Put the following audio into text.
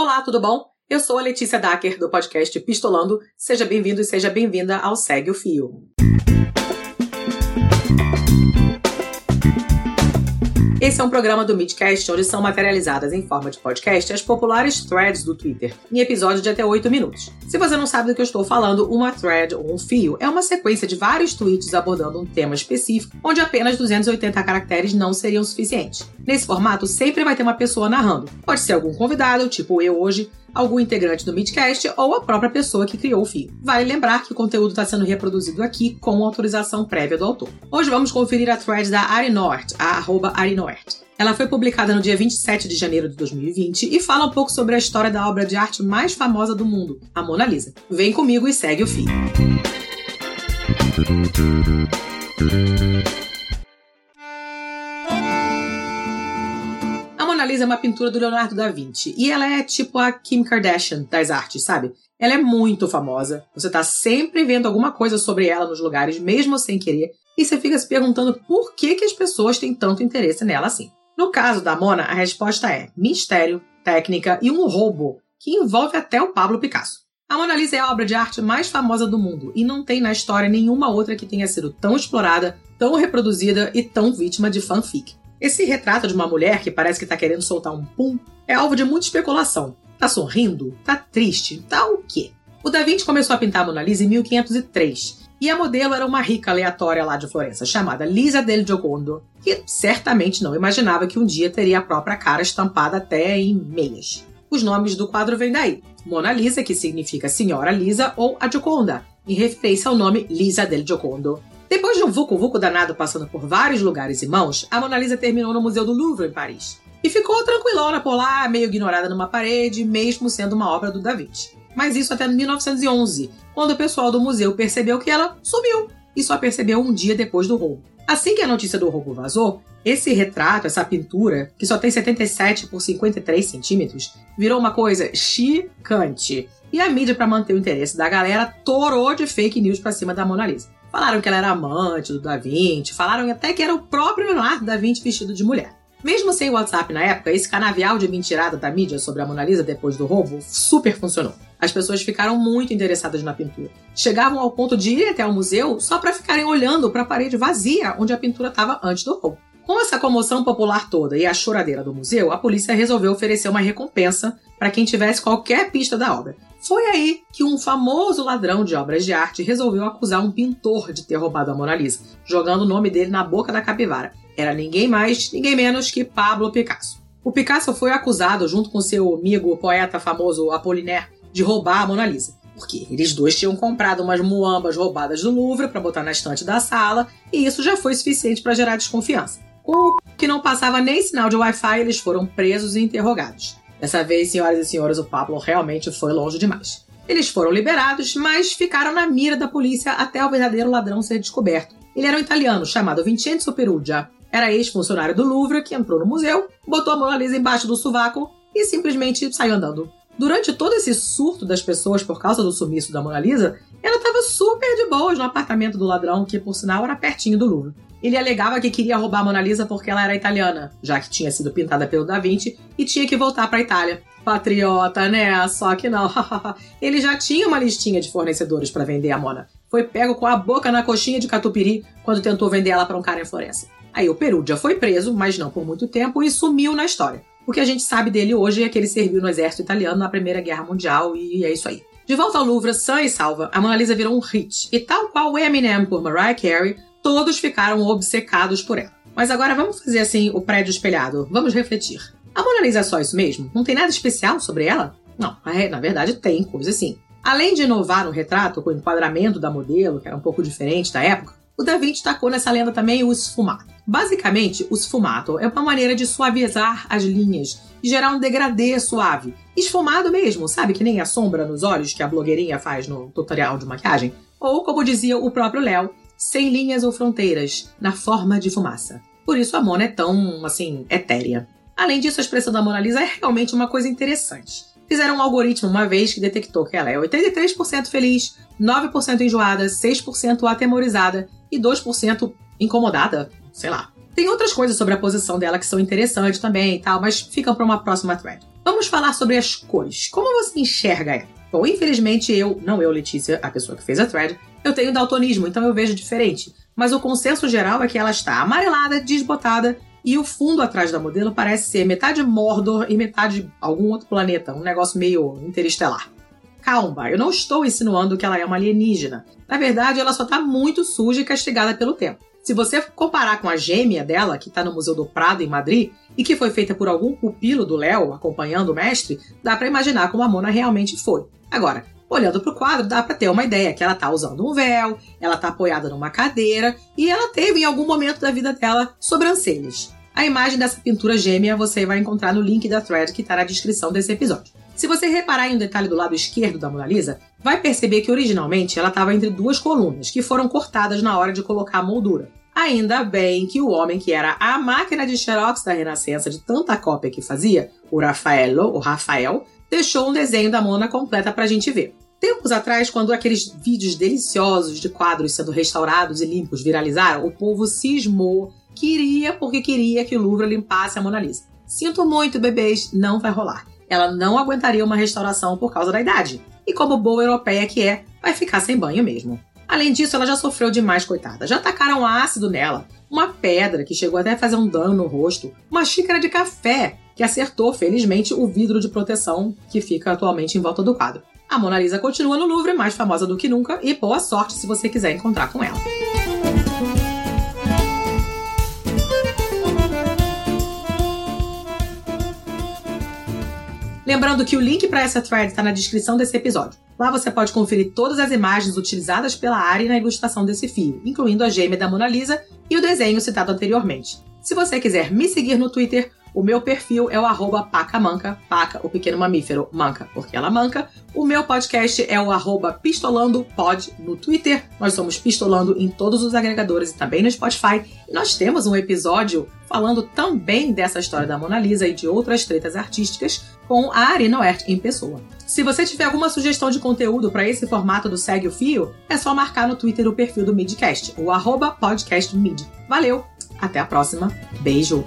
Olá, tudo bom? Eu sou a Letícia Dacker, do podcast Pistolando. Seja bem-vindo e seja bem-vinda ao Segue o Fio. Esse é um programa do Midcast onde são materializadas em forma de podcast as populares threads do Twitter, em episódio de até 8 minutos. Se você não sabe do que eu estou falando, uma thread ou um fio é uma sequência de vários tweets abordando um tema específico, onde apenas 280 caracteres não seriam suficientes. Nesse formato, sempre vai ter uma pessoa narrando. Pode ser algum convidado, tipo eu hoje, algum integrante do Midcast ou a própria pessoa que criou o fio. Vale lembrar que o conteúdo está sendo reproduzido aqui com autorização prévia do autor. Hoje vamos conferir a thread da Arinort, a arroba Arinort. Ela foi publicada no dia 27 de janeiro de 2020 e fala um pouco sobre a história da obra de arte mais famosa do mundo, a Mona Lisa. Vem comigo e segue o fio. Lisa é uma pintura do Leonardo da Vinci. E ela é tipo a Kim Kardashian das artes, sabe? Ela é muito famosa. Você tá sempre vendo alguma coisa sobre ela nos lugares, mesmo sem querer. E você fica se perguntando por que, que as pessoas têm tanto interesse nela assim. No caso da Mona, a resposta é mistério, técnica e um roubo, que envolve até o Pablo Picasso. A Mona Lisa é a obra de arte mais famosa do mundo e não tem na história nenhuma outra que tenha sido tão explorada, tão reproduzida e tão vítima de fanfic. Esse retrato de uma mulher que parece que tá querendo soltar um pum é alvo de muita especulação. Tá sorrindo? Tá triste? Tá o quê? O Da Vinci começou a pintar a Mona Lisa em 1503 e a modelo era uma rica aleatória lá de Florença chamada Lisa del Giocondo, que certamente não imaginava que um dia teria a própria cara estampada até em meias. Os nomes do quadro vêm daí. Mona Lisa, que significa Senhora Lisa, ou a Gioconda, em referência ao nome Lisa del Giocondo. Depois de um vucu-vucu danado passando por vários lugares e mãos, a Mona Lisa terminou no Museu do Louvre, em Paris. E ficou tranquilona por lá, meio ignorada numa parede, mesmo sendo uma obra do Da Vinci. Mas isso até 1911, quando o pessoal do museu percebeu que ela sumiu e só percebeu um dia depois do roubo. Assim que a notícia do roubo vazou, esse retrato, essa pintura, que só tem 77 por 53 centímetros, virou uma coisa chicante. E a mídia, para manter o interesse da galera, torou de fake news para cima da Mona Lisa. Falaram que ela era amante do Da Vinci, falaram até que era o próprio Leonardo da Vinci vestido de mulher. Mesmo sem WhatsApp na época, esse canavial de mentirada da mídia sobre a Mona Lisa depois do roubo super funcionou. As pessoas ficaram muito interessadas na pintura. Chegavam ao ponto de ir até o museu só para ficarem olhando para a parede vazia onde a pintura estava antes do roubo. Com essa comoção popular toda e a choradeira do museu, a polícia resolveu oferecer uma recompensa para quem tivesse qualquer pista da obra. Foi aí que um famoso ladrão de obras de arte resolveu acusar um pintor de ter roubado a Mona Lisa, jogando o nome dele na boca da capivara. Era ninguém mais, ninguém menos que Pablo Picasso. O Picasso foi acusado, junto com seu amigo poeta famoso Apollinaire, de roubar a Mona Lisa. Porque eles dois tinham comprado umas muambas roubadas do Louvre para botar na estante da sala, e isso já foi suficiente para gerar desconfiança. O que não passava nem sinal de Wi-Fi, eles foram presos e interrogados. Dessa vez, senhoras e senhores, o Pablo realmente foi longe demais. Eles foram liberados, mas ficaram na mira da polícia até o verdadeiro ladrão ser descoberto. Ele era um italiano chamado Vincenzo Perugia. Era ex-funcionário do Louvre que entrou no museu, botou a Mona Lisa embaixo do sovaco e simplesmente saiu andando. Durante todo esse surto das pessoas por causa do sumiço da Mona Lisa, ela estava super de boas no apartamento do ladrão, que por sinal era pertinho do Louvre. Ele alegava que queria roubar a Mona Lisa porque ela era italiana, já que tinha sido pintada pelo Da Vinci e tinha que voltar para a Itália. Patriota, né? Só que não. Ele já tinha uma listinha de fornecedores para vender a Mona. Foi pego com a boca na coxinha de catupiry quando tentou vender ela para um cara em Florença. Aí o Perugia foi preso, mas não por muito tempo, e sumiu na história. O que a gente sabe dele hoje é que ele serviu no exército italiano na Primeira Guerra Mundial e é isso aí. De volta ao Louvre, sã e salva, a Mona Lisa virou um hit. E tal qual Eminem por Mariah Carey, todos ficaram obcecados por ela. Mas agora vamos fazer assim o prédio espelhado. Vamos refletir. A Mona Lisa é só isso mesmo? Não tem nada especial sobre ela? Não, na verdade tem coisa assim. Além de inovar no retrato com o enquadramento da modelo, que era um pouco diferente da época, o Da Vinci tacou nessa lenda também o esfumato. Basicamente, o esfumato é uma maneira de suavizar as linhas e gerar um degradê suave. Esfumado mesmo, sabe? Que nem a sombra nos olhos que a blogueirinha faz no tutorial de maquiagem. Ou, como dizia o próprio Léo, sem linhas ou fronteiras, na forma de fumaça. Por isso a Mona é tão, assim, etérea. Além disso, a expressão da Mona Lisa é realmente uma coisa interessante. Fizeram um algoritmo uma vez que detectou que ela é 83% feliz, 9% enjoada, 6% atemorizada e 2% incomodada, sei lá. Tem outras coisas sobre a posição dela que são interessantes também e tal, mas ficam para uma próxima thread. Vamos falar sobre as cores. Como você enxerga ela? Bom, infelizmente eu, não eu, Letícia, a pessoa que fez a thread, eu tenho daltonismo, então eu vejo diferente. Mas o consenso geral é que ela está amarelada, desbotada e o fundo atrás da modelo parece ser metade Mordor e metade algum outro planeta, um negócio meio interestelar. Calma, eu não estou insinuando que ela é uma alienígena. Na verdade, ela só está muito suja e castigada pelo tempo. Se você comparar com a gêmea dela, que está no Museu do Prado, em Madrid, e que foi feita por algum pupilo do Léo acompanhando o mestre, dá para imaginar como a Mona realmente foi. Agora, olhando para o quadro, dá para ter uma ideia que ela está usando um véu, ela está apoiada numa cadeira e ela teve em algum momento da vida dela sobrancelhas. A imagem dessa pintura gêmea você vai encontrar no link da thread que está na descrição desse episódio. Se você reparar em um detalhe do lado esquerdo da Mona Lisa, vai perceber que originalmente ela estava entre duas colunas, que foram cortadas na hora de colocar a moldura. Ainda bem que o homem que era a máquina de xerox da Renascença de tanta cópia que fazia, o Rafaelo, o Rafael, deixou um desenho da Mona completa pra gente ver. Tempos atrás, quando aqueles vídeos deliciosos de quadros sendo restaurados e limpos viralizaram, o povo cismou, queria porque queria que o Louvre limpasse a Mona Lisa. Sinto muito, bebês, não vai rolar. Ela não aguentaria uma restauração por causa da idade. E como boa europeia que é, vai ficar sem banho mesmo. Além disso, ela já sofreu demais, coitada. Já tacaram ácido nela, uma pedra que chegou até a fazer um dano no rosto, uma xícara de café que acertou, felizmente, o vidro de proteção que fica atualmente em volta do quadro. A Mona Lisa continua no Louvre, mais famosa do que nunca, e boa sorte se você quiser encontrar com ela. Lembrando que o link para essa thread está na descrição desse episódio. Lá você pode conferir todas as imagens utilizadas pela Ari na ilustração desse fio, incluindo a gêmea da Mona Lisa e o desenho citado anteriormente. Se você quiser me seguir no Twitter, o meu perfil é o arroba pacamanca, paca, o pequeno mamífero, manca, porque ela manca. O meu podcast é o arroba pistolandopod no Twitter. Nós somos Pistolando em todos os agregadores e também no Spotify. E nós temos um episódio falando também dessa história da Mona Lisa e de outras tretas artísticas com a Arena Oert em pessoa. Se você tiver alguma sugestão de conteúdo para esse formato do Segue o Fio, é só marcar no Twitter o perfil do Midcast, o arroba podcastmid. Valeu! Até a próxima. Beijo!